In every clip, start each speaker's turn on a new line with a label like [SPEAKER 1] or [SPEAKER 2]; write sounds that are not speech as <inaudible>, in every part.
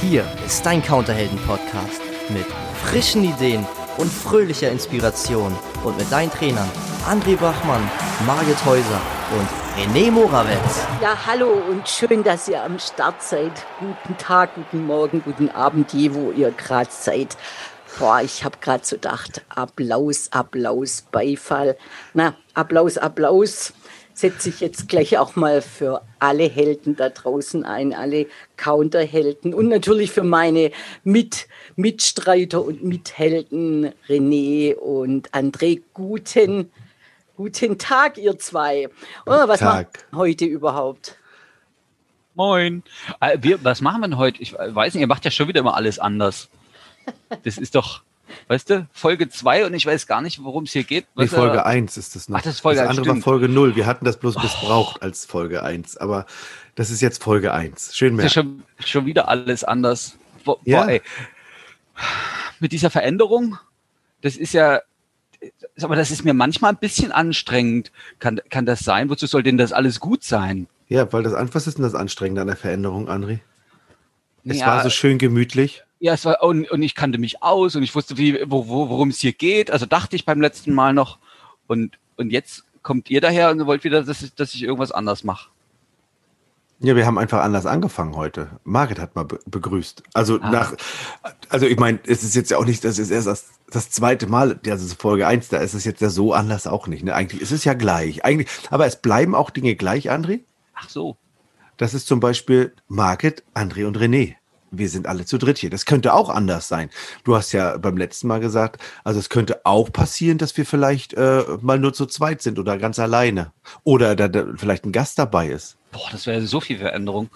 [SPEAKER 1] Hier ist dein Counterhelden-Podcast mit frischen Ideen und fröhlicher Inspiration und mit deinen Trainern André Bachmann, Margit Häuser und René Morawetz.
[SPEAKER 2] Ja, hallo und schön, dass ihr am Start seid. Guten Tag, guten Morgen, guten Abend, je wo ihr gerade seid. Boah, ich habe gerade so gedacht, Applaus, Applaus, Beifall. Na, Applaus, Applaus setze ich jetzt gleich auch mal für alle Helden da draußen ein, alle Counterhelden und natürlich für meine Mit Mitstreiter und Mithelden René und André. Guten, guten Tag, ihr zwei. Oh, was Tag. macht heute überhaupt?
[SPEAKER 3] Moin. Äh, wir, was machen wir denn heute? Ich weiß nicht, ihr macht ja schon wieder immer alles anders. Das ist doch, Weißt du, Folge 2 und ich weiß gar nicht, worum es hier geht.
[SPEAKER 4] Nee, Folge 1 ist das noch.
[SPEAKER 3] Ach, das ist Folge
[SPEAKER 4] Das andere war Folge 0. Wir hatten das bloß oh. missbraucht als Folge 1. Aber das ist jetzt Folge 1. Schön mehr.
[SPEAKER 3] Das ist schon, schon wieder alles anders. Boah, ja. ey. Mit dieser Veränderung, das ist ja, aber das ist mir manchmal ein bisschen anstrengend. Kann, kann das sein? Wozu soll denn das alles gut sein?
[SPEAKER 4] Ja, weil das, was ist denn das Anstrengende an der Veränderung, André? Es ja, war so schön gemütlich.
[SPEAKER 3] Ja, es war, und, und ich kannte mich aus und ich wusste, wie, wo, wo, worum es hier geht. Also dachte ich beim letzten Mal noch. Und, und jetzt kommt ihr daher und wollt wieder, dass ich, dass ich irgendwas anders mache.
[SPEAKER 4] Ja, wir haben einfach anders angefangen heute. Margit hat mal be begrüßt. Also ah. nach, also ich meine, es ist jetzt ja auch nicht, das ist erst das, das zweite Mal, also Folge eins, da ist es jetzt ja so anders auch nicht. Ne? Eigentlich ist es ja gleich. Eigentlich, aber es bleiben auch Dinge gleich, André.
[SPEAKER 3] Ach so.
[SPEAKER 4] Das ist zum Beispiel Margit, André und René wir sind alle zu dritt hier. Das könnte auch anders sein. Du hast ja beim letzten Mal gesagt, also es könnte auch passieren, dass wir vielleicht äh, mal nur zu zweit sind oder ganz alleine. Oder da, da vielleicht ein Gast dabei ist.
[SPEAKER 3] Boah, das wäre so viel Veränderung.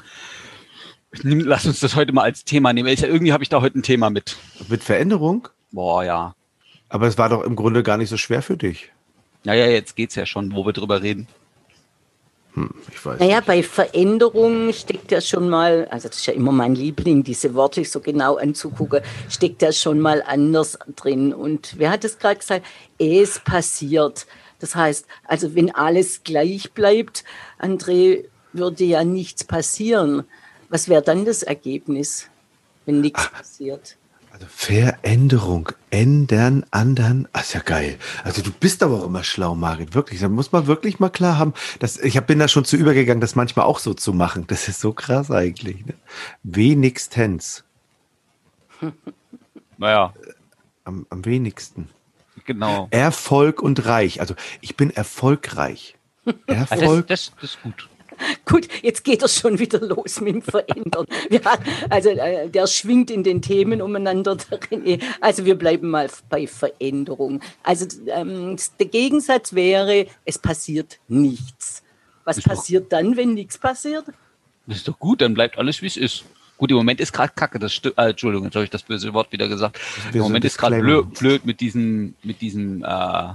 [SPEAKER 3] Lass uns das heute mal als Thema nehmen. Ich, irgendwie habe ich da heute ein Thema mit.
[SPEAKER 4] Mit Veränderung?
[SPEAKER 3] Boah, ja.
[SPEAKER 4] Aber es war doch im Grunde gar nicht so schwer für dich.
[SPEAKER 3] Naja, jetzt geht's ja schon, wo wir drüber reden.
[SPEAKER 2] Hm, ich weiß naja, nicht. bei Veränderungen steckt ja schon mal, also das ist ja immer mein Liebling, diese Worte so genau anzugucken, steckt ja schon mal anders drin. Und wer hat es gerade gesagt? Es passiert. Das heißt, also wenn alles gleich bleibt, André, würde ja nichts passieren. Was wäre dann das Ergebnis, wenn nichts Ach, passiert?
[SPEAKER 4] Also Veränderung, ändern, andern, ach, ist ja geil. Also du bist aber auch immer schlau, Marit, wirklich. Da muss man wirklich mal klar haben. Dass, ich bin da schon zu übergegangen, das manchmal auch so zu machen. Das ist so krass eigentlich. Ne? Wenigstens. <laughs>
[SPEAKER 3] Naja.
[SPEAKER 4] Am, am wenigsten.
[SPEAKER 3] Genau.
[SPEAKER 4] Erfolg und reich. Also ich bin erfolgreich. <laughs>
[SPEAKER 3] Erfolg. Das, das, das ist gut.
[SPEAKER 2] Gut, jetzt geht es schon wieder los mit dem Verändern. Ja, also äh, der schwingt in den Themen umeinander. Also wir bleiben mal bei Veränderung. Also ähm, der Gegensatz wäre, es passiert nichts. Was ist passiert doch, dann, wenn nichts passiert?
[SPEAKER 3] Das ist doch gut, dann bleibt alles, wie es ist. Gut, im Moment ist gerade Kacke, das äh, Entschuldigung, jetzt habe ich das böse Wort wieder gesagt. Im Moment ist gerade blöd, blöd mit diesem, mit diesem äh,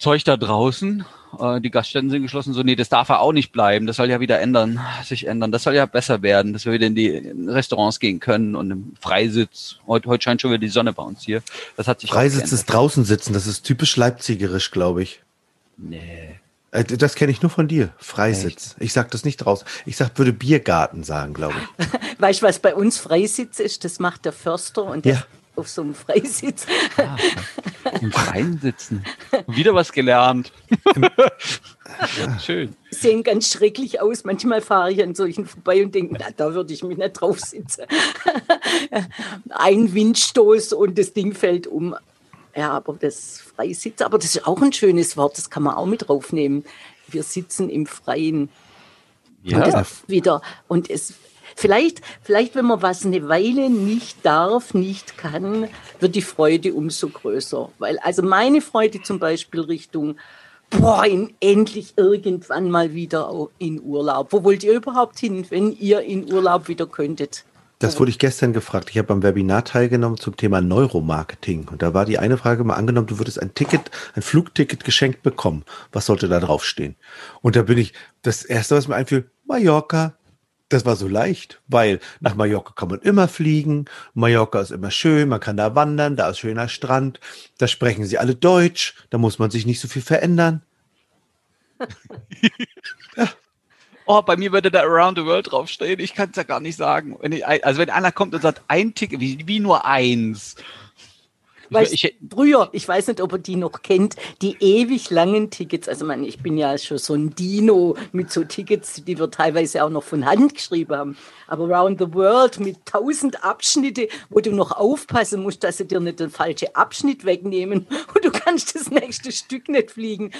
[SPEAKER 3] Zeug da draußen. Äh, die Gaststätten sind geschlossen. So, nee, das darf er auch nicht bleiben. Das soll ja wieder ändern, sich ändern. Das soll ja besser werden, dass wir wieder in die Restaurants gehen können und im Freisitz. Heute, heute scheint schon wieder die Sonne bei uns hier. Das hat sich
[SPEAKER 4] Freisitz ist draußen sitzen. Das ist typisch leipzigerisch, glaube ich.
[SPEAKER 3] Nee.
[SPEAKER 4] Äh, das kenne ich nur von dir, Freisitz. Echt? Ich sag das nicht draußen. Ich sag, würde Biergarten sagen, glaube ich. <laughs>
[SPEAKER 2] Weißt du, was bei uns Freisitz ist? Das macht der Förster und der, ja auf so einem Freisitz. Ah, <laughs>
[SPEAKER 3] Im Freien sitzen. Wieder was gelernt. <laughs> Schön.
[SPEAKER 2] Sehen ganz schrecklich aus. Manchmal fahre ich an solchen vorbei und denke, na, da würde ich mich nicht drauf sitzen. <laughs> Ein Windstoß und das Ding fällt um. Ja, aber das Freisitz, aber das ist auch ein schönes Wort, das kann man auch mit draufnehmen. Wir sitzen im Freien. Ja. Und wieder. Und es Vielleicht, vielleicht, wenn man was eine Weile nicht darf, nicht kann, wird die Freude umso größer. Weil also meine Freude zum Beispiel Richtung, boah, in, endlich irgendwann mal wieder in Urlaub. Wo wollt ihr überhaupt hin, wenn ihr in Urlaub wieder könntet?
[SPEAKER 4] Das wurde ich gestern gefragt. Ich habe am Webinar teilgenommen zum Thema Neuromarketing. Und da war die eine Frage mal angenommen, du würdest ein Ticket, ein Flugticket geschenkt bekommen. Was sollte da draufstehen? Und da bin ich, das erste, was mir einfiel, Mallorca, das war so leicht, weil nach Mallorca kann man immer fliegen. Mallorca ist immer schön, man kann da wandern, da ist schöner Strand, da sprechen sie alle Deutsch, da muss man sich nicht so viel verändern. <laughs>
[SPEAKER 3] ja. Oh, bei mir würde da Around the World draufstehen. Ich kann es ja gar nicht sagen. Wenn ich, also wenn einer kommt und sagt, ein Ticket, wie, wie nur eins.
[SPEAKER 2] Weißt, ich, früher, ich weiß nicht, ob ihr die noch kennt, die ewig langen Tickets. Also man, ich bin ja schon so ein Dino mit so Tickets, die wir teilweise auch noch von Hand geschrieben haben. Aber Around the World mit tausend Abschnitte, wo du noch aufpassen musst, dass sie dir nicht den falschen Abschnitt wegnehmen <laughs> und du kannst das nächste Stück nicht fliegen.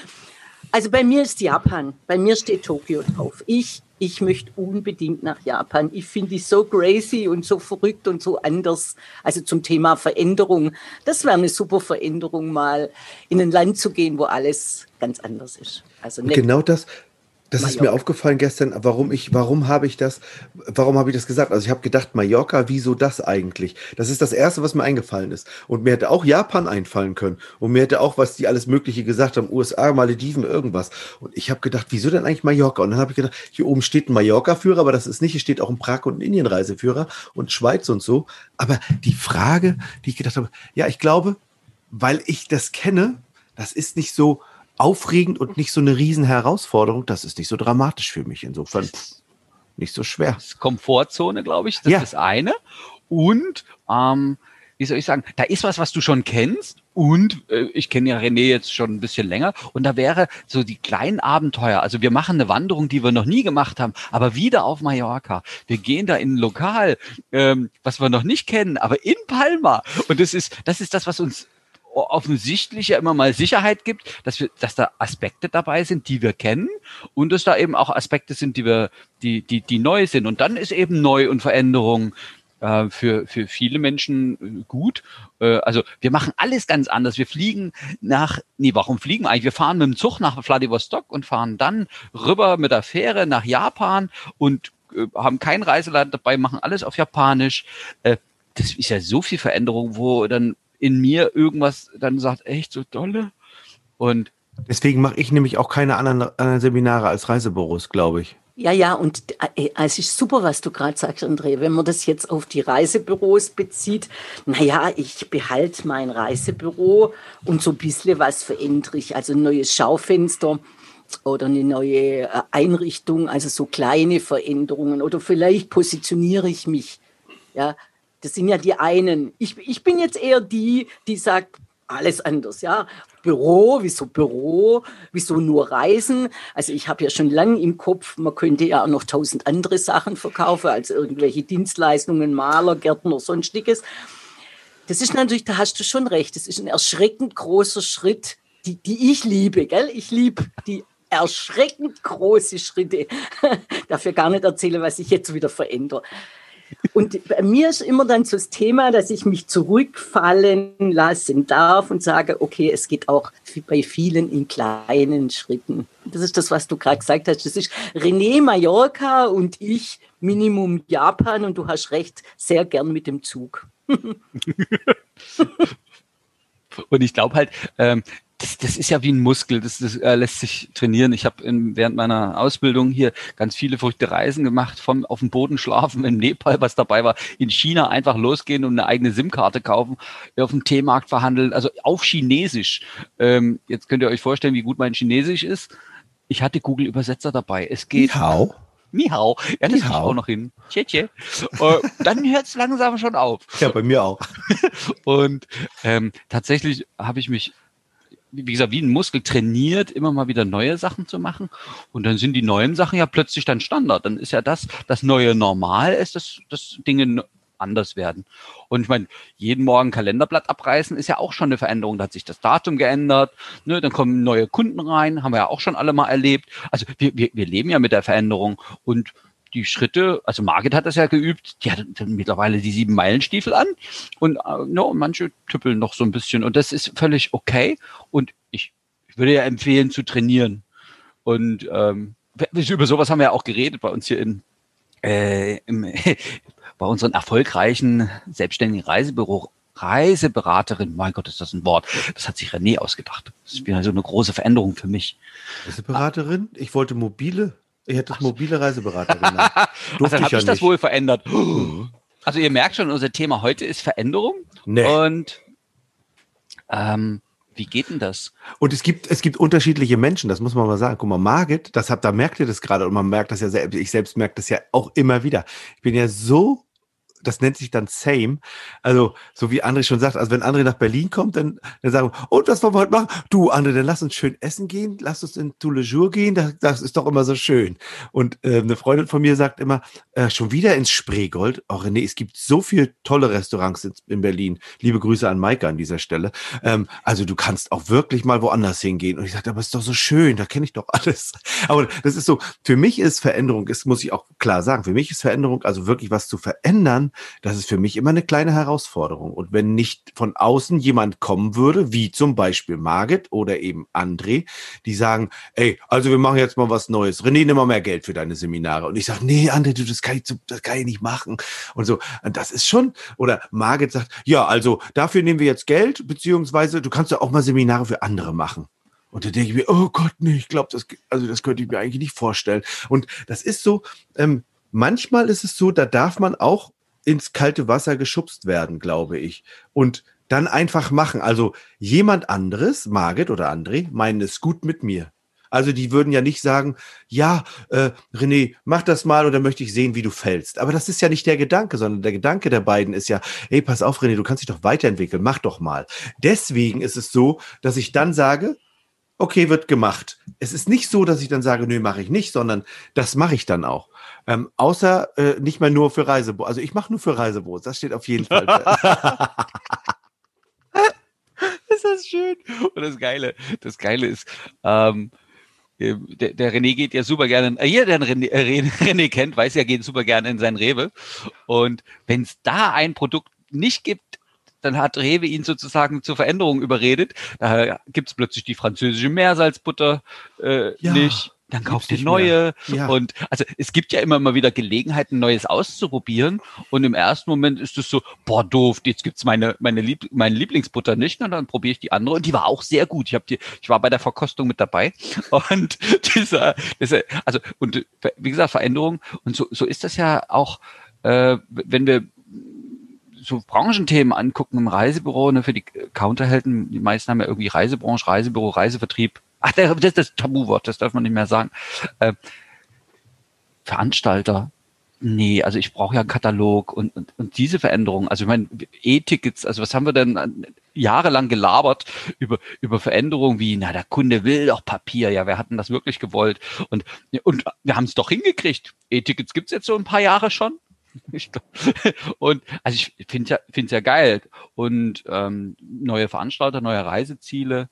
[SPEAKER 2] Also bei mir ist Japan, bei mir steht Tokio drauf. Ich ich möchte unbedingt nach Japan. Ich finde die so crazy und so verrückt und so anders. Also zum Thema Veränderung. Das wäre eine super Veränderung, mal in ein Land zu gehen, wo alles ganz anders ist.
[SPEAKER 4] Also genau das, das Mallorca. ist mir aufgefallen gestern, warum ich, warum habe ich das, warum habe ich das gesagt? Also ich habe gedacht, Mallorca, wieso das eigentlich? Das ist das Erste, was mir eingefallen ist. Und mir hätte auch Japan einfallen können. Und mir hätte auch, was die alles Mögliche gesagt haben, USA, Malediven, irgendwas. Und ich habe gedacht, wieso denn eigentlich Mallorca? Und dann habe ich gedacht, hier oben steht ein Mallorca-Führer, aber das ist nicht, hier steht auch ein Prag- und ein Indien-Reiseführer und Schweiz und so. Aber die Frage, die ich gedacht habe, ja, ich glaube, weil ich das kenne, das ist nicht so, aufregend und nicht so eine riesen Herausforderung. Das ist nicht so dramatisch für mich. Insofern pff, nicht so schwer.
[SPEAKER 3] Komfortzone, glaube ich, das ja. ist das eine. Und ähm, wie soll ich sagen, da ist was, was du schon kennst. Und äh, ich kenne ja René jetzt schon ein bisschen länger. Und da wäre so die kleinen Abenteuer. Also wir machen eine Wanderung, die wir noch nie gemacht haben, aber wieder auf Mallorca. Wir gehen da in ein Lokal, ähm, was wir noch nicht kennen, aber in Palma. Und das ist, das ist das, was uns offensichtlich ja immer mal Sicherheit gibt, dass wir, dass da Aspekte dabei sind, die wir kennen und dass da eben auch Aspekte sind, die wir, die, die, die neu sind. Und dann ist eben neu und Veränderung äh, für, für viele Menschen äh, gut. Äh, also wir machen alles ganz anders. Wir fliegen nach, nee, warum fliegen eigentlich? Wir fahren mit dem Zug nach Vladivostok und fahren dann rüber mit der Fähre nach Japan und äh, haben kein Reiseleiter dabei, machen alles auf Japanisch. Äh, das ist ja so viel Veränderung, wo dann in mir irgendwas dann sagt, echt so dolle. Und
[SPEAKER 4] deswegen mache ich nämlich auch keine anderen, anderen Seminare als Reisebüros, glaube ich.
[SPEAKER 2] Ja, ja, und äh, es ist super, was du gerade sagst, André. Wenn man das jetzt auf die Reisebüros bezieht, naja, ich behalte mein Reisebüro und so ein bisschen was verändere ich. Also ein neues Schaufenster oder eine neue äh, Einrichtung, also so kleine Veränderungen. Oder vielleicht positioniere ich mich. Ja, das sind ja die einen. Ich, ich bin jetzt eher die, die sagt, alles anders, ja. Büro, wieso Büro, wieso nur Reisen? Also ich habe ja schon lange im Kopf, man könnte ja auch noch tausend andere Sachen verkaufen, als irgendwelche Dienstleistungen, Maler, Gärtner, sonstiges. Das ist natürlich, da hast du schon recht, das ist ein erschreckend großer Schritt, die, die ich liebe, gell? Ich liebe die erschreckend große Schritte. <laughs> Dafür gar nicht erzählen, was ich jetzt wieder verändere. Und bei mir ist immer dann so das Thema, dass ich mich zurückfallen lassen darf und sage, okay, es geht auch bei vielen in kleinen Schritten. Das ist das, was du gerade gesagt hast. Das ist René Mallorca und ich Minimum Japan und du hast recht, sehr gern mit dem Zug. <laughs>
[SPEAKER 3] und ich glaube halt, ähm, das, das ist ja wie ein Muskel, das, das äh, lässt sich trainieren. Ich habe während meiner Ausbildung hier ganz viele verrückte Reisen gemacht, vom auf dem Boden schlafen, <laughs> in Nepal, was dabei war, in China einfach losgehen und eine eigene SIM-Karte kaufen, auf dem T-Markt verhandeln, also auf Chinesisch. Ähm, jetzt könnt ihr euch vorstellen, wie gut mein Chinesisch ist. Ich hatte Google-Übersetzer dabei. Es geht.
[SPEAKER 4] Hau.
[SPEAKER 3] Mihau. Ja, das Mihau. ich auch noch hin. Tje, tje. uh, dann hört es langsam schon auf.
[SPEAKER 4] Ja, bei mir auch. <laughs>
[SPEAKER 3] und ähm, tatsächlich habe ich mich wie gesagt, wie ein Muskel trainiert, immer mal wieder neue Sachen zu machen. Und dann sind die neuen Sachen ja plötzlich dann Standard. Dann ist ja das, das neue Normal ist, dass, dass Dinge anders werden. Und ich meine, jeden Morgen Kalenderblatt abreißen ist ja auch schon eine Veränderung. Da hat sich das Datum geändert, ne, dann kommen neue Kunden rein, haben wir ja auch schon alle mal erlebt. Also wir, wir, wir leben ja mit der Veränderung und die Schritte, also Margit hat das ja geübt, die hat mittlerweile die sieben Meilenstiefel an und äh, no, manche tüppeln noch so ein bisschen und das ist völlig okay und ich, ich würde ja empfehlen zu trainieren und ähm, über sowas haben wir ja auch geredet bei uns hier in äh, im, <laughs> bei unseren erfolgreichen selbstständigen Reisebüro Reiseberaterin, mein Gott, ist das ein Wort. Das hat sich René ausgedacht. Das ist wieder so eine große Veränderung für mich.
[SPEAKER 4] Reiseberaterin? Ich wollte mobile ich hätte das mobile Reiseberater
[SPEAKER 3] genannt. <laughs> also dann habe ich, ja das wohl verändert. Also ihr merkt schon, unser Thema heute ist Veränderung. Nee. Und ähm, Wie geht denn das?
[SPEAKER 4] Und es gibt, es gibt unterschiedliche Menschen, das muss man mal sagen. Guck mal, Margit, das habt, da merkt ihr das gerade und man merkt das ja selbst, ich selbst merke das ja auch immer wieder. Ich bin ja so das nennt sich dann Same. Also, so wie André schon sagt, also wenn André nach Berlin kommt, dann, dann sagen wir, und was wollen wir heute machen? Du, André, dann lass uns schön essen gehen, lass uns in Jours gehen, das, das ist doch immer so schön. Und äh, eine Freundin von mir sagt immer, äh, schon wieder ins Spreegold. Oh René, es gibt so viele tolle Restaurants in, in Berlin. Liebe Grüße an Maike an dieser Stelle. Ähm, also du kannst auch wirklich mal woanders hingehen. Und ich sagte, aber es ist doch so schön, da kenne ich doch alles. <laughs> Aber das ist so, für mich ist Veränderung, das muss ich auch klar sagen, für mich ist Veränderung, also wirklich was zu verändern, das ist für mich immer eine kleine Herausforderung. Und wenn nicht von außen jemand kommen würde, wie zum Beispiel Margit oder eben André, die sagen, ey, also wir machen jetzt mal was Neues. René, nimm mal mehr Geld für deine Seminare. Und ich sage, nee, André, du, das kann ich, das kann ich nicht machen. Und so, und das ist schon, oder Margit sagt, ja, also dafür nehmen wir jetzt Geld, beziehungsweise du kannst ja auch mal Seminare für andere machen. Und da denke ich mir, oh Gott, nee, ich glaube, das, also das könnte ich mir eigentlich nicht vorstellen. Und das ist so, ähm, manchmal ist es so, da darf man auch ins kalte Wasser geschubst werden, glaube ich. Und dann einfach machen. Also jemand anderes, Margit oder André, meinen es gut mit mir. Also die würden ja nicht sagen, ja, äh, René, mach das mal oder möchte ich sehen, wie du fällst. Aber das ist ja nicht der Gedanke, sondern der Gedanke der beiden ist ja, hey, pass auf, René, du kannst dich doch weiterentwickeln, mach doch mal. Deswegen ist es so, dass ich dann sage, okay, wird gemacht. Es ist nicht so, dass ich dann sage, nö, mache ich nicht, sondern das mache ich dann auch. Ähm, außer äh, nicht mehr nur für Reisebüros. Also ich mache nur für Reisebüros. Das steht auf jeden Fall. <laughs>
[SPEAKER 3] ist das schön. Und das Geile, das Geile ist, ähm, äh, der, der René geht ja super gerne, äh, jeder, der René, äh, <laughs> René kennt, weiß ja, geht super gerne in sein Rewe. Und wenn es da ein Produkt nicht gibt, dann hat Rewe ihn sozusagen zur Veränderung überredet. Da gibt's plötzlich die französische Meersalzbutter äh, ja. nicht dann kauft ihr neue. Ja. Und also es gibt ja immer mal wieder Gelegenheiten, Neues auszuprobieren. Und im ersten Moment ist es so, boah, doof, jetzt gibt's meine, meine, Lieb meine Lieblingsbutter nicht. Und dann probiere ich die andere. Und die war auch sehr gut. Ich habe die, ich war bei der Verkostung mit dabei. <laughs> Und dieser, dieser, also, und wie gesagt, Veränderung. Und so, so ist das ja auch, äh, wenn wir so Branchenthemen angucken im Reisebüro, ne, für die Counterhelden, die meisten haben ja irgendwie Reisebranche, Reisebüro, Reisevertrieb, ach, das ist das Tabuwort, das darf man nicht mehr sagen. Äh, Veranstalter, nee, also ich brauche ja einen Katalog und, und, und diese Veränderung, also ich meine, E-Tickets, also was haben wir denn jahrelang gelabert über, über Veränderungen wie, na, der Kunde will doch Papier, ja, wer hat denn das wirklich gewollt? Und, und wir haben es doch hingekriegt. E-Tickets gibt's jetzt so ein paar Jahre schon. <laughs> und also ich finde ja, finde es ja geil. Und ähm, neue Veranstalter, neue Reiseziele,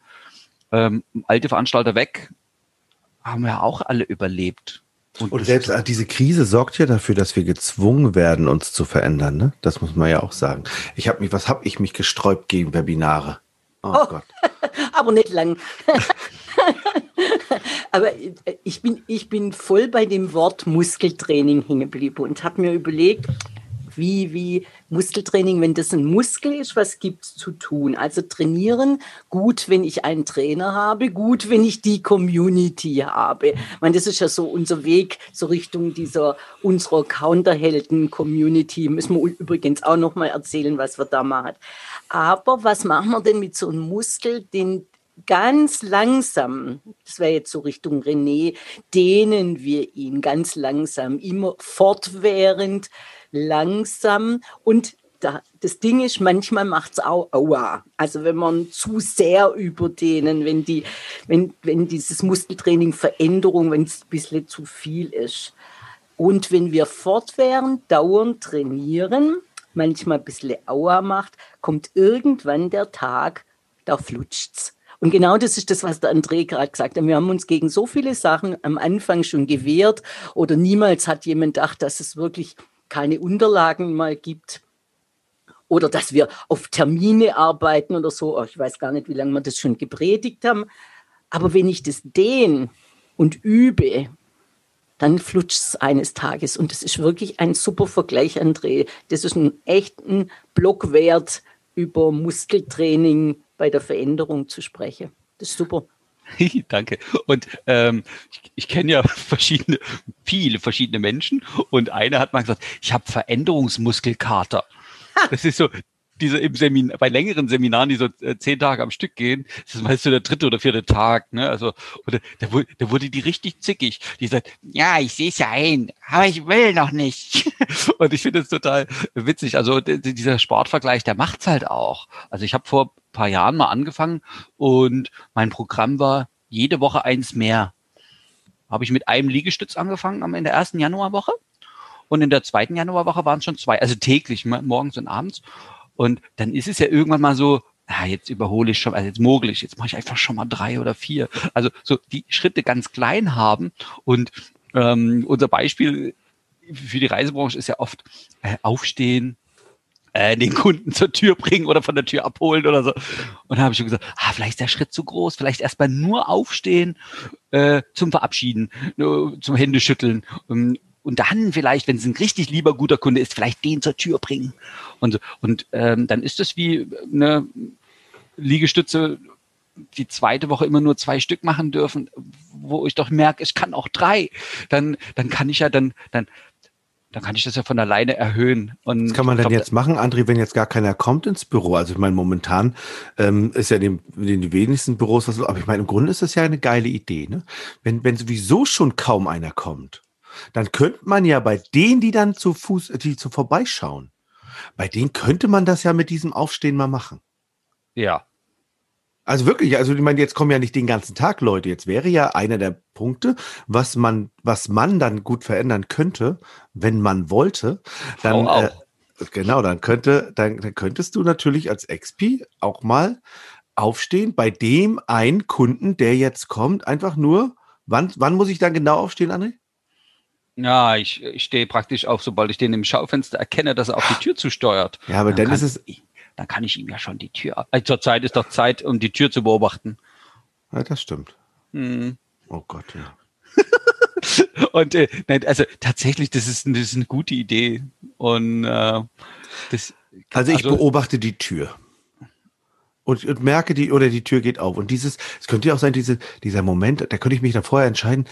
[SPEAKER 3] ähm, alte Veranstalter weg, haben ja auch alle überlebt.
[SPEAKER 4] Und, und selbst äh, diese Krise sorgt ja dafür, dass wir gezwungen werden, uns zu verändern. Ne? Das muss man ja auch sagen. Ich habe mich, was habe ich mich gesträubt gegen Webinare?
[SPEAKER 2] Oh, oh Gott. <laughs> Aber nicht lang. <laughs> Aber ich bin, ich bin voll bei dem Wort Muskeltraining hängen geblieben und habe mir überlegt, wie, wie Muskeltraining, wenn das ein Muskel ist, was gibt es zu tun? Also trainieren, gut, wenn ich einen Trainer habe, gut, wenn ich die Community habe. Ich meine, das ist ja so unser Weg, so Richtung dieser unserer Counterhelden-Community. Müssen wir übrigens auch noch mal erzählen, was wir da machen. Aber was machen wir denn mit so einem Muskel, den ganz langsam, das wäre jetzt so Richtung René, dehnen wir ihn ganz langsam, immer fortwährend langsam und da, das Ding ist, manchmal macht es auch aua. Also wenn man zu sehr überdehnen, wenn, die, wenn, wenn dieses Muskeltraining Veränderung, wenn es ein bisschen zu viel ist. Und wenn wir fortwährend dauernd trainieren, manchmal ein bisschen aua macht, kommt irgendwann der Tag, da flutscht's. Und genau das ist das, was der André gerade gesagt hat. Wir haben uns gegen so viele Sachen am Anfang schon gewehrt oder niemals hat jemand gedacht, dass es wirklich keine Unterlagen mal gibt oder dass wir auf Termine arbeiten oder so. Oh, ich weiß gar nicht, wie lange wir das schon gepredigt haben. Aber wenn ich das dehne und übe, dann flutscht es eines Tages. Und das ist wirklich ein super Vergleich, André. Das ist ein echten Blockwert, über Muskeltraining bei der Veränderung zu sprechen. Das ist super. <laughs>
[SPEAKER 3] Danke. Und ähm, ich, ich kenne ja <laughs> verschiedene, viele verschiedene Menschen und einer hat mal gesagt, ich habe Veränderungsmuskelkater. Das ist so, diese im Seminar, bei längeren Seminaren, die so äh, zehn Tage am Stück gehen, das ist meist so der dritte oder vierte Tag, ne? Also, oder da, wurde, da wurde die richtig zickig. Die sagt, ja, ich sehe es ja ein, aber ich will noch nicht. <laughs> und ich finde es total witzig. Also dieser Sportvergleich, der macht's halt auch. Also ich habe vor paar Jahren mal angefangen und mein Programm war jede Woche eins mehr. Habe ich mit einem Liegestütz angefangen in der ersten Januarwoche und in der zweiten Januarwoche waren es schon zwei, also täglich, morgens und abends. Und dann ist es ja irgendwann mal so, ah, jetzt überhole ich schon, also jetzt mogel ich, jetzt mache ich einfach schon mal drei oder vier. Also so die Schritte ganz klein haben. Und ähm, unser Beispiel für die Reisebranche ist ja oft äh, aufstehen, äh, den Kunden <laughs> zur Tür bringen oder von der Tür abholen oder so. Und dann habe ich schon gesagt, ah, vielleicht ist der Schritt zu groß, vielleicht erstmal nur aufstehen äh, zum Verabschieden, äh, zum Händeschütteln. Ähm, und dann vielleicht, wenn es ein richtig lieber guter Kunde ist, vielleicht den zur Tür bringen. Und, und ähm, dann ist es wie eine Liegestütze, die zweite Woche immer nur zwei Stück machen dürfen, wo ich doch merke, ich kann auch drei. Dann, dann kann ich ja dann, dann, dann kann ich das ja von alleine erhöhen. Und
[SPEAKER 4] Was kann man denn jetzt machen, André, wenn jetzt gar keiner kommt ins Büro? Also ich meine, momentan ähm, ist ja in den, in den wenigsten Büros was, aber ich meine, im Grunde ist das ja eine geile Idee. Ne? Wenn, wenn sowieso schon kaum einer kommt, dann könnte man ja bei denen, die dann zu Fuß, die zu vorbeischauen, bei denen könnte man das ja mit diesem Aufstehen mal machen.
[SPEAKER 3] Ja.
[SPEAKER 4] Also wirklich, also ich meine, jetzt kommen ja nicht den ganzen Tag Leute. Jetzt wäre ja einer der Punkte, was man, was man dann gut verändern könnte, wenn man wollte, dann äh, genau, dann könnte, dann, dann könntest du natürlich als XP auch mal aufstehen bei dem einen Kunden, der jetzt kommt, einfach nur. Wann, wann muss ich dann genau aufstehen, André?
[SPEAKER 3] Ja, ich, ich stehe praktisch auf, sobald ich den im Schaufenster erkenne, dass er auf die Tür zusteuert.
[SPEAKER 4] Ja, aber dann, dann ist es.
[SPEAKER 3] Dann kann ich ihm ja schon die Tür. Also Zurzeit ist doch Zeit, um die Tür zu beobachten.
[SPEAKER 4] Ja, das stimmt. Hm. Oh Gott, ja. <laughs>
[SPEAKER 3] und äh, nein, also tatsächlich, das ist, das ist eine gute Idee. Und äh,
[SPEAKER 4] das, also ich also, beobachte die Tür. Und, und, merke die, oder die Tür geht auf. Und dieses, es könnte ja auch sein, diese, dieser Moment, da könnte ich mich dann vorher entscheiden,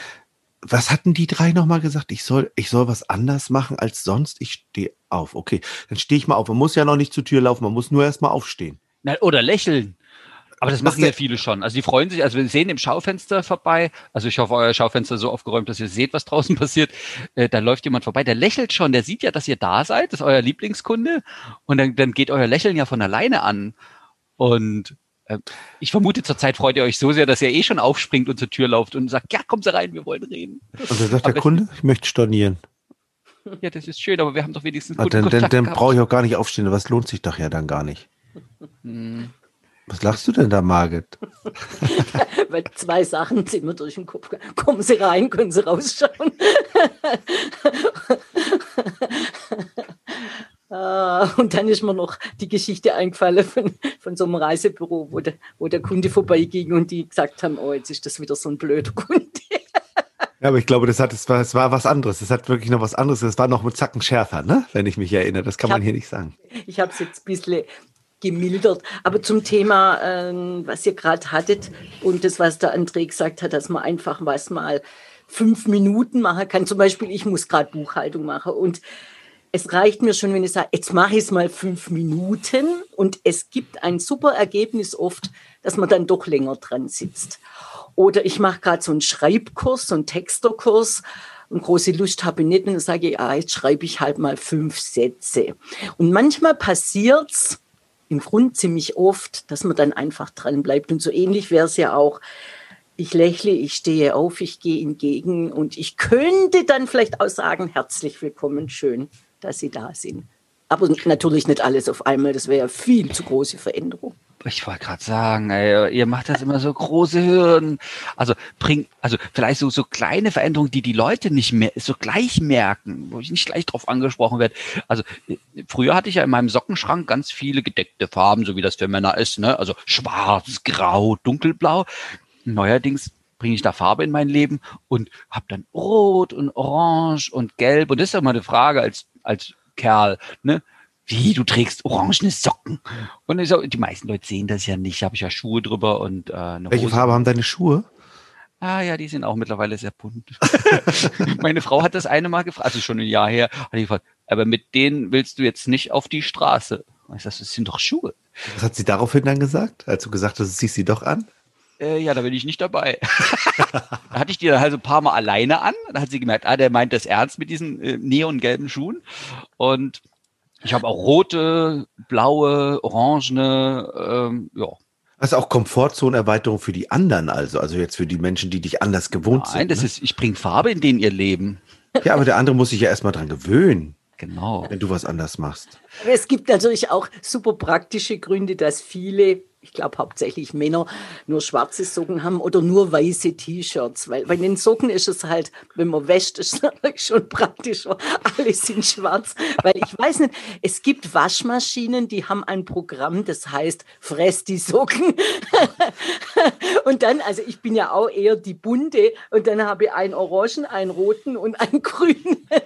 [SPEAKER 4] was hatten die drei nochmal gesagt? Ich soll, ich soll was anders machen als sonst. Ich stehe auf. Okay, dann stehe ich mal auf. Man muss ja noch nicht zur Tür laufen, man muss nur erstmal aufstehen.
[SPEAKER 3] Na, oder lächeln. Aber das machen ja viele schon. Also die freuen sich, also wir sehen im Schaufenster vorbei, also ich hoffe, euer Schaufenster ist so aufgeräumt, dass ihr seht, was draußen <laughs> passiert. Äh, da läuft jemand vorbei, der lächelt schon, der sieht ja, dass ihr da seid, das ist euer Lieblingskunde. Und dann, dann geht euer Lächeln ja von alleine an. Und ich vermute, zurzeit freut ihr euch so sehr, dass ihr eh schon aufspringt und zur Tür lauft und sagt, ja, kommen Sie rein, wir wollen reden.
[SPEAKER 4] Und dann sagt aber der Kunde, ich möchte stornieren.
[SPEAKER 3] Ja, das ist schön, aber wir haben doch wenigstens
[SPEAKER 4] ah, guten Dann, Kontakt dann, dann brauche ich auch gar nicht aufstehen, was lohnt sich doch ja dann gar nicht. Hm. Was lachst du denn da, Margit? <laughs>
[SPEAKER 2] Weil zwei Sachen sind mir durch den Kopf. Kommen Sie rein, können Sie rausschauen. Uh, und dann ist mir noch die Geschichte eingefallen von, von so einem Reisebüro, wo der, wo der Kunde vorbeiging und die gesagt haben, oh, jetzt ist das wieder so ein blöder Kunde. <laughs>
[SPEAKER 4] Ja, aber ich glaube, das, hat, das, war, das war was anderes. Das hat wirklich noch was anderes. Das war noch mit Zacken schärfer, ne? wenn ich mich erinnere. Das kann ich man hab, hier nicht sagen.
[SPEAKER 2] Ich habe es jetzt ein bisschen gemildert. Aber zum Thema, äh, was ihr gerade hattet und das, was der André gesagt hat, dass man einfach was mal fünf Minuten machen kann. Zum Beispiel, ich muss gerade Buchhaltung machen und es reicht mir schon, wenn ich sage, jetzt mache ich es mal fünf Minuten und es gibt ein super Ergebnis oft, dass man dann doch länger dran sitzt. Oder ich mache gerade so einen Schreibkurs, so einen Texterkurs und große Lust habe ich nicht und dann sage ich, ja, jetzt schreibe ich halt mal fünf Sätze. Und manchmal passiert es im Grund ziemlich oft, dass man dann einfach dran bleibt. Und so ähnlich wäre es ja auch, ich lächle, ich stehe auf, ich gehe entgegen und ich könnte dann vielleicht auch sagen, herzlich willkommen, schön, dass sie da sind. Aber natürlich nicht alles auf einmal, das wäre ja viel zu große Veränderung.
[SPEAKER 3] Ich wollte gerade sagen, ey, ihr macht das immer so große Hürden. Also bringt, also vielleicht so, so kleine Veränderungen, die die Leute nicht mehr so gleich merken, wo ich nicht gleich drauf angesprochen werde. Also früher hatte ich ja in meinem Sockenschrank ganz viele gedeckte Farben, so wie das für Männer ist, ne? Also schwarz, grau, dunkelblau. Neuerdings bringe ich da Farbe in mein Leben und habe dann Rot und Orange und Gelb. Und das ist ja mal eine Frage als, als Kerl, ne? Wie, du trägst orangene Socken? Und so, die meisten Leute sehen das ja nicht. Habe ich ja Schuhe drüber und äh,
[SPEAKER 4] eine Welche Hose. Farbe haben deine Schuhe?
[SPEAKER 3] Ah ja, die sind auch mittlerweile sehr bunt. <laughs> Meine Frau hat das eine Mal gefragt, also schon ein Jahr her, hat die gefragt, aber mit denen willst du jetzt nicht auf die Straße. Und ich sage, das sind doch Schuhe.
[SPEAKER 4] Was hat sie daraufhin dann gesagt, als du gesagt hast, ziehst sie doch an?
[SPEAKER 3] Äh, ja, da bin ich nicht dabei. <laughs> da hatte ich die dann halt so ein paar Mal alleine an. Da hat sie gemerkt, ah, der meint das ernst mit diesen äh, neongelben Schuhen. Und ich habe auch rote, blaue, orangene, ähm, ja.
[SPEAKER 4] Also auch Komfortzonenerweiterung für die anderen, also, also jetzt für die Menschen, die dich anders gewohnt
[SPEAKER 3] Nein,
[SPEAKER 4] sind.
[SPEAKER 3] Nein, das
[SPEAKER 4] ne?
[SPEAKER 3] ist, ich bringe Farbe in denen ihr Leben.
[SPEAKER 4] Ja, aber der andere muss sich ja erstmal dran gewöhnen.
[SPEAKER 3] Genau.
[SPEAKER 4] Wenn du was anders machst.
[SPEAKER 2] Aber es gibt natürlich auch super praktische Gründe, dass viele ich glaube hauptsächlich Männer, nur schwarze Socken haben oder nur weiße T-Shirts. Weil bei den Socken ist es halt, wenn man wäscht, ist <laughs> es schon praktischer. Alle sind schwarz. Weil ich weiß nicht, es gibt Waschmaschinen, die haben ein Programm, das heißt, fress die Socken. <laughs> und dann, also ich bin ja auch eher die bunte und dann habe ich einen orangen, einen roten und einen grünen. <laughs>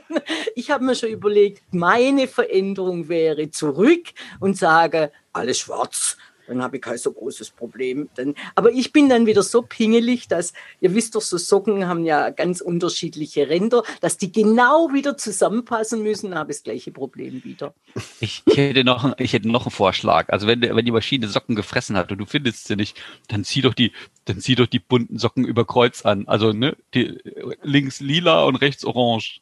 [SPEAKER 2] Ich habe mir schon überlegt, meine Veränderung wäre zurück und sage, alles schwarz dann habe ich kein so großes Problem. Dann, aber ich bin dann wieder so pingelig, dass, ihr wisst doch, so Socken haben ja ganz unterschiedliche Ränder, dass die genau wieder zusammenpassen müssen, habe ich das gleiche Problem wieder.
[SPEAKER 3] Ich, ich, hätte noch, ich hätte noch einen Vorschlag. Also wenn, wenn die Maschine Socken gefressen hat und du findest sie nicht, dann zieh doch die, dann zieh doch die bunten Socken über Kreuz an. Also ne, die, links lila und rechts orange.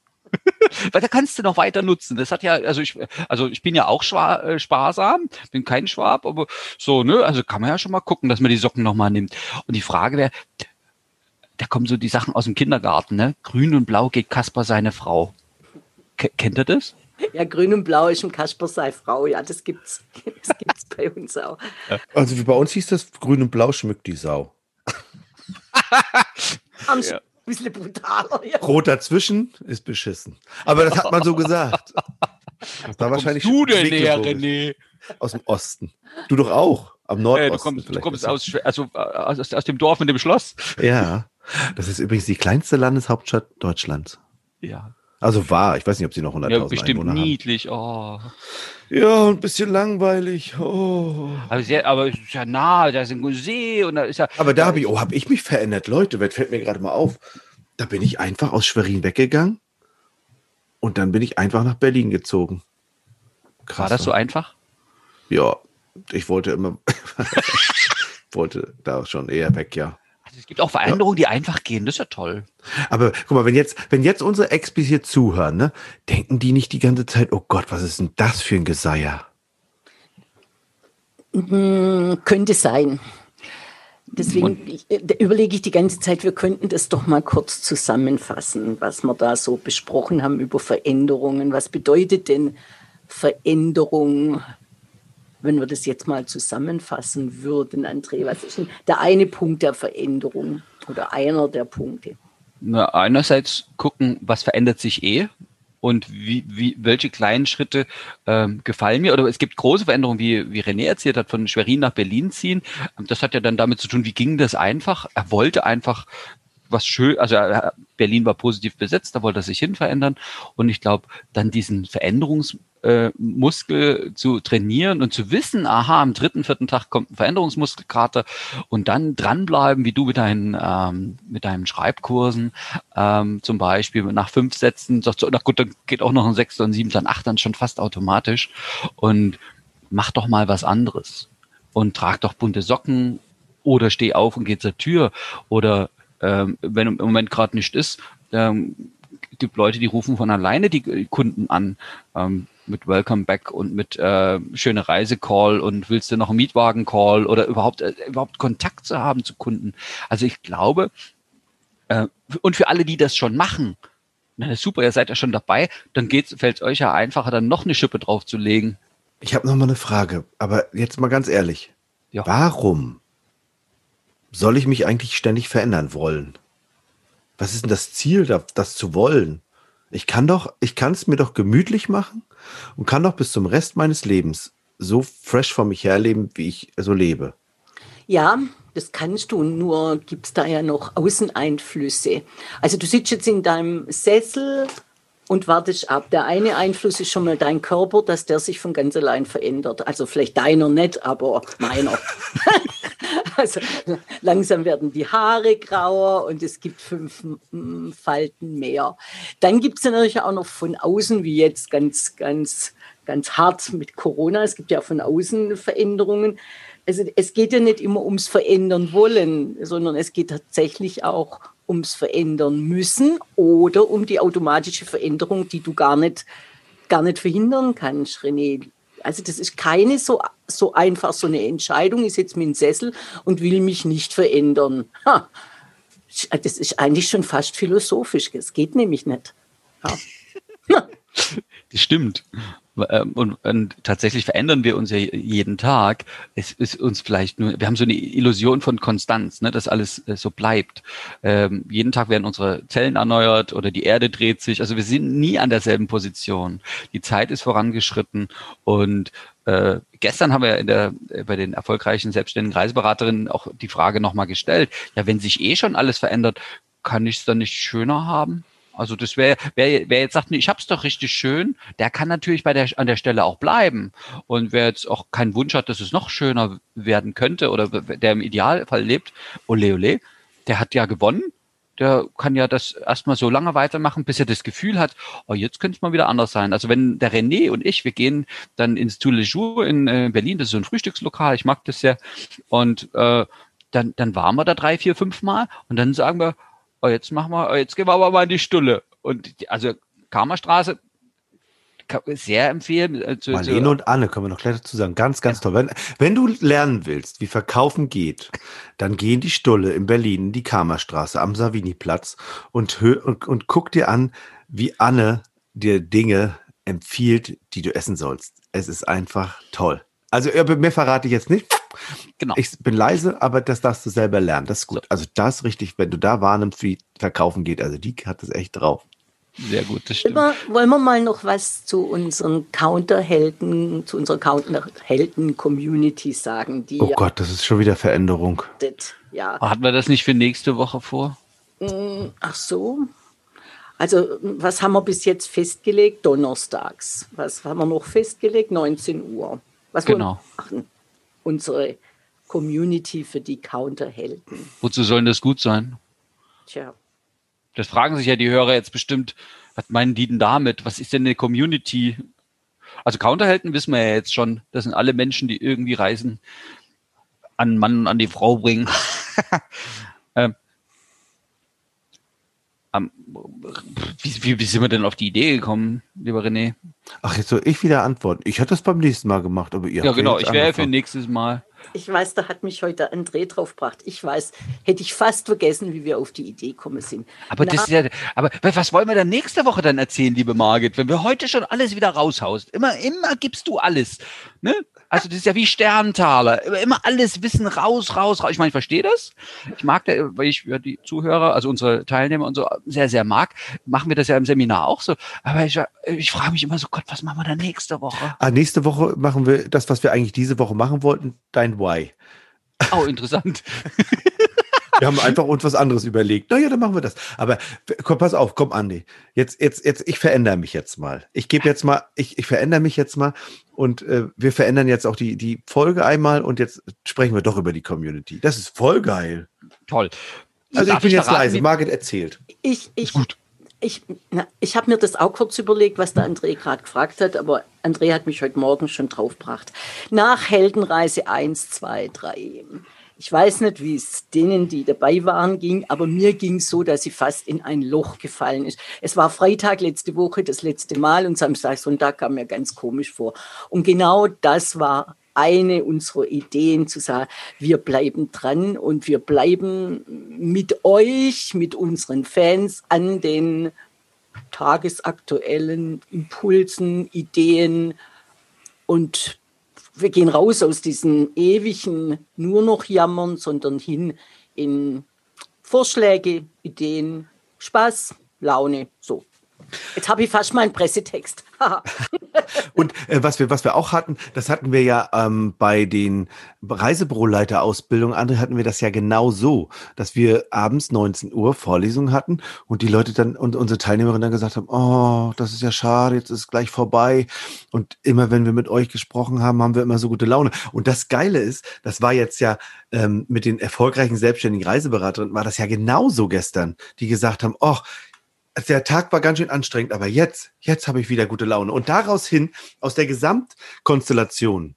[SPEAKER 3] Weil da kannst du noch weiter nutzen. Das hat ja, also ich, also ich bin ja auch schwa, äh, sparsam, bin kein Schwab, aber so, ne, also kann man ja schon mal gucken, dass man die Socken nochmal nimmt. Und die Frage wäre, da kommen so die Sachen aus dem Kindergarten, ne? Grün und Blau geht Kasper seine Frau. K kennt ihr das?
[SPEAKER 2] Ja, grün und blau ist ein Kasper sei Frau. Ja, das gibt's. <laughs> Das gibt's bei uns auch.
[SPEAKER 4] Also wie bei uns hieß das, grün und blau schmückt die Sau.
[SPEAKER 2] Am ja bisschen brutaler. Ja.
[SPEAKER 4] Rot dazwischen ist beschissen. Aber das hat man so gesagt.
[SPEAKER 3] Das <laughs> war wahrscheinlich du denn her, René?
[SPEAKER 4] Aus dem Osten. Du doch auch. Am Nordosten.
[SPEAKER 3] Äh, du kommst, du kommst aus, also, aus, aus dem Dorf mit dem Schloss.
[SPEAKER 4] Ja. Das ist übrigens die kleinste Landeshauptstadt Deutschlands.
[SPEAKER 3] Ja.
[SPEAKER 4] Also war, ich weiß nicht, ob sie noch 100.000 ja,
[SPEAKER 3] bestimmt Einwohner niedlich. Oh.
[SPEAKER 4] Ja, ein bisschen langweilig. Oh.
[SPEAKER 3] Aber, sehr, aber ist ja nah, da ist ein See und da ist ja.
[SPEAKER 4] Aber da habe ich, oh, habe ich mich verändert, Leute. Was fällt mir gerade mal auf? Da bin ich einfach aus Schwerin weggegangen und dann bin ich einfach nach Berlin gezogen.
[SPEAKER 3] Krass. War das so einfach?
[SPEAKER 4] Ja, ich wollte immer, <laughs> wollte da schon eher weg, ja.
[SPEAKER 3] Es gibt auch Veränderungen, ja. die einfach gehen. Das ist ja toll.
[SPEAKER 4] Aber guck mal, wenn jetzt, wenn jetzt unsere Expis hier zuhören, ne, denken die nicht die ganze Zeit, oh Gott, was ist denn das für ein Geseier?
[SPEAKER 2] Hm, könnte sein. Deswegen ich, äh, überlege ich die ganze Zeit, wir könnten das doch mal kurz zusammenfassen, was wir da so besprochen haben über Veränderungen. Was bedeutet denn Veränderung wenn wir das jetzt mal zusammenfassen würden, André, was ist denn der eine Punkt der Veränderung oder einer der Punkte?
[SPEAKER 3] Na, einerseits gucken, was verändert sich eh und wie, wie, welche kleinen Schritte ähm, gefallen mir. Oder es gibt große Veränderungen, wie, wie René erzählt hat, von Schwerin nach Berlin ziehen. Das hat ja dann damit zu tun, wie ging das einfach? Er wollte einfach was schön, also Berlin war positiv besetzt, da wollte er sich hin verändern. Und ich glaube, dann diesen Veränderungsmuskel äh, zu trainieren und zu wissen, aha, am dritten, vierten Tag kommt ein Veränderungsmuskelkater und dann dranbleiben, wie du mit deinen, ähm, mit deinen Schreibkursen ähm, zum Beispiel nach fünf Sätzen, sagst du, na gut, dann geht auch noch ein Sechster, ein Siebter, ein Achter schon fast automatisch und mach doch mal was anderes und trag doch bunte Socken oder steh auf und geh zur Tür oder ähm, wenn im Moment gerade nicht ist, ähm, gibt Leute, die rufen von alleine die Kunden an ähm, mit Welcome Back und mit äh, schöne Reise Call und willst du noch einen Mietwagen Call oder überhaupt äh, überhaupt Kontakt zu haben zu Kunden. Also ich glaube äh, und für alle, die das schon machen, na super, ihr seid ja schon dabei, dann fällt es euch ja einfacher, dann noch eine Schippe draufzulegen.
[SPEAKER 4] Ich habe noch mal eine Frage, aber jetzt mal ganz ehrlich. Ja. Warum soll ich mich eigentlich ständig verändern wollen? Was ist denn das Ziel, das zu wollen? Ich kann doch, ich kann es mir doch gemütlich machen und kann doch bis zum Rest meines Lebens so fresh vor mich herleben, wie ich so lebe.
[SPEAKER 2] Ja, das kannst du, nur gibt es da ja noch Außeneinflüsse. Also du sitzt jetzt in deinem Sessel und wartest ab. Der eine Einfluss ist schon mal dein Körper, dass der sich von ganz allein verändert. Also vielleicht deiner nicht, aber meiner. <laughs> <laughs> also langsam werden die Haare grauer und es gibt fünf Falten mehr. Dann gibt es natürlich auch noch von außen, wie jetzt ganz, ganz ganz hart mit Corona. Es gibt ja von außen Veränderungen. Also es geht ja nicht immer ums Verändern wollen, sondern es geht tatsächlich auch ums Verändern müssen oder um die automatische Veränderung, die du gar nicht, gar nicht verhindern kannst, René. Also das ist keine so, so einfach so eine Entscheidung. Ich setze mich in den Sessel und will mich nicht verändern. Ha. Das ist eigentlich schon fast philosophisch. Das geht nämlich nicht.
[SPEAKER 3] Ja. <laughs> Das stimmt. Ähm, und, und, tatsächlich verändern wir uns ja jeden Tag. Es ist uns vielleicht nur, wir haben so eine Illusion von Konstanz, ne, dass alles äh, so bleibt. Ähm, jeden Tag werden unsere Zellen erneuert oder die Erde dreht sich. Also wir sind nie an derselben Position. Die Zeit ist vorangeschritten und äh, gestern haben wir in der, äh, bei den erfolgreichen selbstständigen Reiseberaterinnen auch die Frage nochmal gestellt. Ja, wenn sich eh schon alles verändert, kann ich es dann nicht schöner haben? Also das wäre, wer, wer jetzt sagt, nee, ich hab's doch richtig schön, der kann natürlich bei der, an der Stelle auch bleiben. Und wer jetzt auch keinen Wunsch hat, dass es noch schöner werden könnte oder der im Idealfall lebt, ole ole, der hat ja gewonnen. Der kann ja das erstmal so lange weitermachen, bis er das Gefühl hat, oh, jetzt könnte es mal wieder anders sein. Also wenn der René und ich, wir gehen dann ins Tous les Jours in äh, Berlin, das ist so ein Frühstückslokal, ich mag das sehr. Und äh, dann, dann waren wir da drei, vier, fünf Mal und dann sagen wir, oh, jetzt machen wir, oh, jetzt gehen wir aber mal in die Stulle. Und die, also Karmerstraße sehr empfehlen.
[SPEAKER 4] Äh, zu, Marlene zu, und Anne können wir noch gleich dazu sagen. Ganz, ganz ja. toll. Wenn, wenn du lernen willst, wie Verkaufen geht, dann geh in die Stulle in Berlin, in die Karmerstraße am Savini-Platz und, und, und guck dir an, wie Anne dir Dinge empfiehlt, die du essen sollst. Es ist einfach toll. Also mehr verrate ich jetzt nicht. Genau. Ich bin leise, aber das darfst du selber lernen. Das ist gut. So. Also das richtig, wenn du da wahrnimmst, wie Verkaufen geht. Also die hat es echt drauf.
[SPEAKER 3] Sehr gut, das stimmt.
[SPEAKER 2] Immer, wollen wir mal noch was zu unseren Counterhelden, zu unserer Counterhelden-Community sagen?
[SPEAKER 4] Die oh Gott, das ist schon wieder Veränderung.
[SPEAKER 2] Das, ja.
[SPEAKER 3] Hatten wir das nicht für nächste Woche vor?
[SPEAKER 2] Mm, ach so. Also, was haben wir bis jetzt festgelegt? Donnerstags. Was haben wir noch festgelegt? 19 Uhr. Was
[SPEAKER 3] genau.
[SPEAKER 2] machen? Unsere Community für die Counterhelden.
[SPEAKER 3] Wozu sollen das gut sein?
[SPEAKER 2] Tja.
[SPEAKER 3] Das fragen sich ja die Hörer jetzt bestimmt. Was meinen die denn damit? Was ist denn eine Community? Also Counterhelden wissen wir ja jetzt schon. Das sind alle Menschen, die irgendwie Reisen an Mann und an die Frau bringen. <laughs> ähm, wie, wie, wie, sind wir denn auf die Idee gekommen, lieber René?
[SPEAKER 4] Ach, jetzt soll ich wieder antworten. Ich hatte das beim nächsten Mal gemacht, aber ihr
[SPEAKER 3] Ja, genau, ich wäre für nächstes Mal.
[SPEAKER 2] Ich weiß, da hat mich heute André drauf gebracht. Ich weiß, hätte ich fast vergessen, wie wir auf die Idee gekommen sind.
[SPEAKER 3] Aber Na, das ist ja, aber was wollen wir dann nächste Woche dann erzählen, liebe Margit, wenn wir heute schon alles wieder raushaust? Immer, immer gibst du alles. Ne? Also das ist ja wie Sterntaler. Immer alles Wissen raus, raus, raus. Ich meine, ich verstehe das. Ich mag, das, weil ich ja, die Zuhörer, also unsere Teilnehmer und so sehr, sehr mag, machen wir das ja im Seminar auch so. Aber ich, ich frage mich immer so, Gott, was machen wir dann nächste Woche?
[SPEAKER 4] Ah, nächste Woche machen wir das, was wir eigentlich diese Woche machen wollten, dein Why.
[SPEAKER 3] Oh, interessant. <laughs>
[SPEAKER 4] Wir haben einfach uns was anderes überlegt. Naja, dann machen wir das. Aber komm, pass auf, komm, Andi. Jetzt, jetzt, jetzt, ich verändere mich jetzt mal. Ich gebe jetzt mal, ich, ich verändere mich jetzt mal und äh, wir verändern jetzt auch die, die Folge einmal und jetzt sprechen wir doch über die Community. Das ist voll geil.
[SPEAKER 3] Toll.
[SPEAKER 4] Also Darf ich bin ich jetzt leise. Margit erzählt.
[SPEAKER 2] Ich, ich, ist gut. Ich, ich habe mir das auch kurz überlegt, was der André gerade gefragt hat, aber André hat mich heute Morgen schon draufgebracht. Nach Heldenreise 1, 2, 3 ich weiß nicht, wie es denen, die dabei waren, ging, aber mir ging es so, dass sie fast in ein Loch gefallen ist. Es war Freitag letzte Woche, das letzte Mal, und Samstag, Sonntag kam mir ganz komisch vor. Und genau das war eine unserer Ideen zu sagen, wir bleiben dran und wir bleiben mit euch, mit unseren Fans an den tagesaktuellen Impulsen, Ideen und wir gehen raus aus diesem ewigen nur noch jammern, sondern hin in Vorschläge, Ideen, Spaß, Laune, so. Jetzt habe ich fast meinen Pressetext. <laughs>
[SPEAKER 4] und äh, was wir was wir auch hatten, das hatten wir ja ähm, bei den Reisebüroleiterausbildungen, andere hatten wir das ja genau so, dass wir abends 19 Uhr Vorlesungen hatten und die Leute dann und unsere Teilnehmerinnen dann gesagt haben, oh, das ist ja schade, jetzt ist es gleich vorbei. Und immer wenn wir mit euch gesprochen haben, haben wir immer so gute Laune. Und das Geile ist, das war jetzt ja ähm, mit den erfolgreichen selbstständigen Reiseberaterinnen, war das ja genauso gestern, die gesagt haben, oh, der Tag war ganz schön anstrengend, aber jetzt, jetzt habe ich wieder gute Laune. Und daraus hin, aus der Gesamtkonstellation,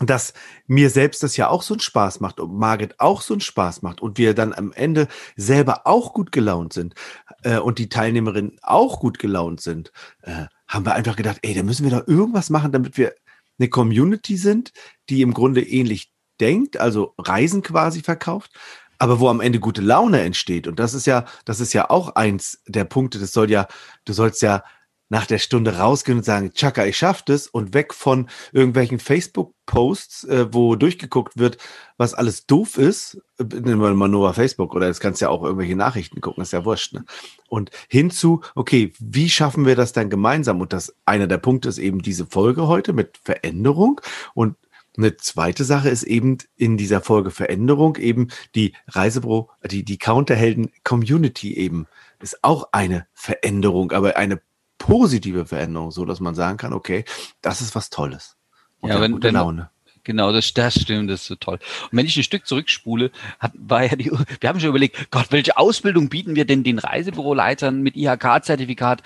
[SPEAKER 4] dass mir selbst das ja auch so einen Spaß macht und Margit auch so einen Spaß macht und wir dann am Ende selber auch gut gelaunt sind äh, und die Teilnehmerinnen auch gut gelaunt sind, äh, haben wir einfach gedacht, ey, da müssen wir doch irgendwas machen, damit wir eine Community sind, die im Grunde ähnlich denkt, also Reisen quasi verkauft, aber wo am Ende gute Laune entsteht. Und das ist ja, das ist ja auch eins der Punkte. Das soll ja, du sollst ja nach der Stunde rausgehen und sagen, Chaka, ich schaff das und weg von irgendwelchen Facebook-Posts, äh, wo durchgeguckt wird, was alles doof ist. Nehmen wir mal nur Facebook oder das kannst ja auch irgendwelche Nachrichten gucken, ist ja wurscht. Ne? Und hinzu, okay, wie schaffen wir das dann gemeinsam? Und das einer der Punkte ist eben diese Folge heute mit Veränderung und eine zweite Sache ist eben in dieser Folge Veränderung eben die Reisebüro, die, die Counterhelden Community eben ist auch eine Veränderung, aber eine positive Veränderung, so dass man sagen kann, okay, das ist was Tolles.
[SPEAKER 3] Und ja, wenn, wenn, Laune. Genau, das, das stimmt, das ist so toll. Und wenn ich ein Stück zurückspule, hat, war ja die, wir haben schon überlegt, Gott, welche Ausbildung bieten wir denn den Reisebüroleitern mit IHK-Zertifikat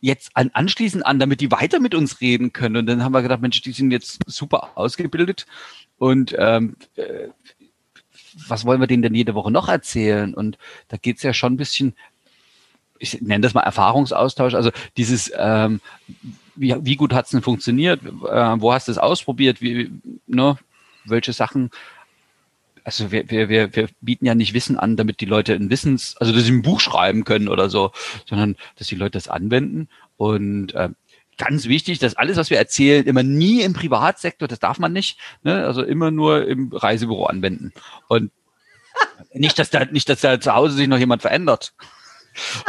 [SPEAKER 3] jetzt an, anschließend an, damit die weiter mit uns reden können? Und dann haben wir gedacht, Mensch, die sind jetzt super ausgebildet und ähm, äh, was wollen wir denen denn jede Woche noch erzählen? Und da geht's ja schon ein bisschen ich nenne das mal Erfahrungsaustausch, also dieses, ähm, wie, wie gut hat es denn funktioniert, äh, wo hast du es ausprobiert, wie, ne, welche Sachen, also wir, wir, wir, wir bieten ja nicht Wissen an, damit die Leute ein Wissens, also dass sie ein Buch schreiben können oder so, sondern dass die Leute das anwenden und äh, ganz wichtig, dass alles, was wir erzählen, immer nie im Privatsektor, das darf man nicht, ne? also immer nur im Reisebüro anwenden. Und nicht, dass da, nicht, dass da zu Hause sich noch jemand verändert <laughs>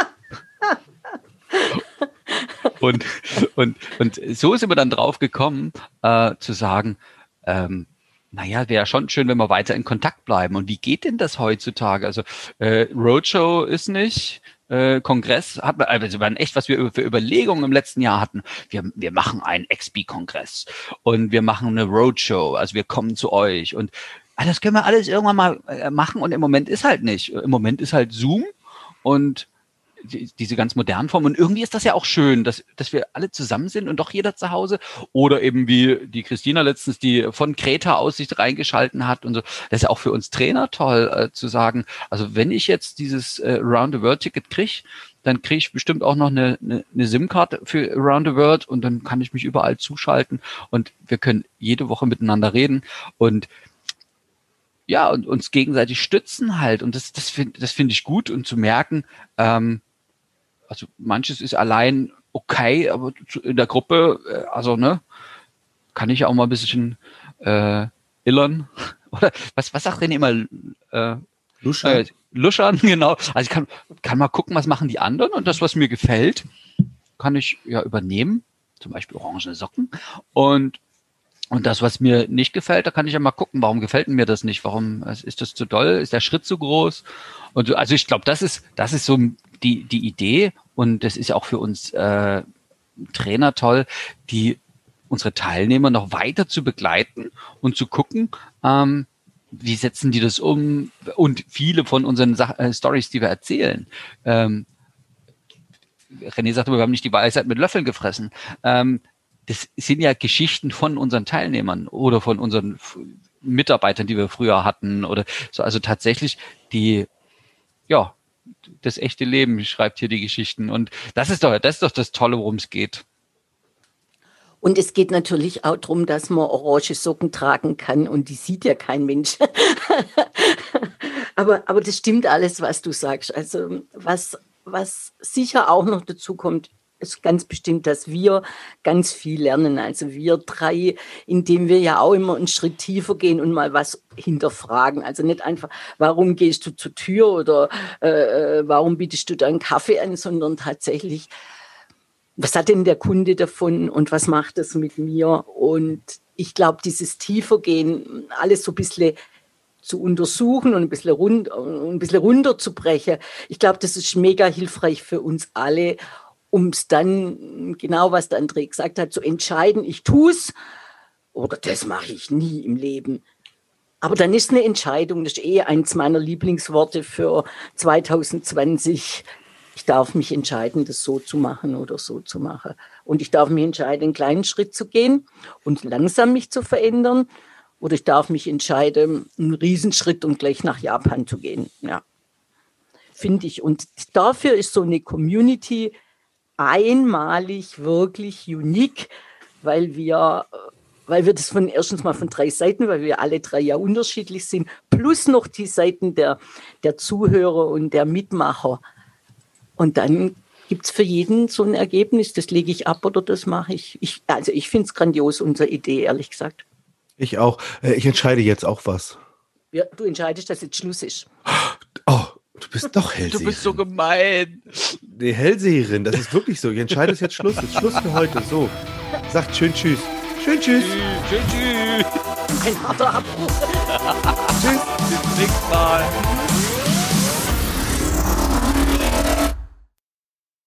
[SPEAKER 3] und, und, und so sind wir dann drauf gekommen, äh, zu sagen, ähm, naja, wäre schon schön, wenn wir weiter in Kontakt bleiben. Und wie geht denn das heutzutage? Also äh, Roadshow ist nicht, äh, Kongress hat man, also waren echt, was wir für Überlegungen im letzten Jahr hatten. Wir, wir machen einen XP-Kongress und wir machen eine Roadshow, also wir kommen zu euch und ah, das können wir alles irgendwann mal äh, machen und im Moment ist halt nicht. Im Moment ist halt Zoom und diese ganz modernen Formen. Und irgendwie ist das ja auch schön, dass, dass wir alle zusammen sind und doch jeder zu Hause. Oder eben wie die Christina letztens, die von Kreta aus sich reingeschalten hat und so. Das ist ja auch für uns Trainer toll äh, zu sagen, also wenn ich jetzt dieses äh, Round the World Ticket kriege, dann kriege ich bestimmt auch noch eine, eine, eine SIM-Card für Around the World und dann kann ich mich überall zuschalten und wir können jede Woche miteinander reden und ja, und uns gegenseitig stützen halt. Und das, das finde das finde ich gut und zu merken, ähm, also manches ist allein okay, aber in der Gruppe, äh, also ne, kann ich auch mal ein bisschen äh, illern. <laughs> Oder was, was sagt denn immer? Äh, Luschern. Äh, Luschern, <laughs> genau. Also ich kann, kann mal gucken, was machen die anderen und das, was mir gefällt, kann ich ja übernehmen. Zum Beispiel orangene Socken. Und und das, was mir nicht gefällt, da kann ich ja mal gucken, warum gefällt mir das nicht? Warum ist das zu doll? Ist der Schritt zu groß? Und also ich glaube, das ist, das ist so die, die Idee. Und das ist auch für uns äh, Trainer toll, die unsere Teilnehmer noch weiter zu begleiten und zu gucken, ähm, wie setzen die das um? Und viele von unseren Sa äh, Stories, die wir erzählen, ähm, René sagte, wir haben nicht die Weisheit mit Löffeln gefressen. Ähm, das sind ja Geschichten von unseren Teilnehmern oder von unseren Mitarbeitern, die wir früher hatten oder so. Also tatsächlich die, ja, das echte Leben schreibt hier die Geschichten. Und das ist doch, das ist doch das Tolle, worum es geht.
[SPEAKER 2] Und es geht natürlich auch darum, dass man orange Socken tragen kann und die sieht ja kein Mensch. <laughs> aber, aber das stimmt alles, was du sagst. Also was, was sicher auch noch dazu kommt, ist ganz bestimmt, dass wir ganz viel lernen. Also wir drei, indem wir ja auch immer einen Schritt tiefer gehen und mal was hinterfragen. Also nicht einfach, warum gehst du zur Tür oder äh, äh warum bietest du deinen Kaffee an, sondern tatsächlich, was hat denn der Kunde davon und was macht das mit mir? Und ich glaube, dieses Tiefergehen, alles so ein bisschen zu untersuchen und ein bisschen, rund, ein bisschen runterzubrechen. Ich glaube, das ist mega hilfreich für uns alle um es dann, genau was der André gesagt hat, zu entscheiden, ich tue es oder das mache ich nie im Leben. Aber dann ist eine Entscheidung, das ist eh eins meiner Lieblingsworte für 2020. ich darf mich entscheiden, das so zu machen oder so zu machen. Und ich darf mich entscheiden, einen kleinen Schritt zu gehen und langsam mich zu verändern. Oder ich darf mich entscheiden, einen Riesenschritt und gleich nach Japan zu gehen. Ja, finde ich. Und dafür ist so eine Community einmalig wirklich unique, weil wir weil wir das von erstens mal von drei Seiten, weil wir alle drei ja unterschiedlich sind, plus noch die Seiten der, der Zuhörer und der Mitmacher. Und dann gibt es für jeden so ein Ergebnis, das lege ich ab oder das mache ich. ich. Also ich finde es grandios, unsere Idee, ehrlich gesagt.
[SPEAKER 4] Ich auch. Äh, ich entscheide jetzt auch was.
[SPEAKER 2] Ja, du entscheidest, dass jetzt Schluss ist.
[SPEAKER 4] Oh, du bist doch Hellseherin.
[SPEAKER 3] Du bist so gemein.
[SPEAKER 4] Nee, Hellseherin, das ist wirklich so. Ich entscheide jetzt Schluss. Jetzt Schluss für heute. So. Sagt schön Tschüss. Schön Tschüss.
[SPEAKER 3] Schön Tschüss.
[SPEAKER 2] Ein harter Abbruch.
[SPEAKER 4] tschüss.
[SPEAKER 3] Bis zum nächsten Mal.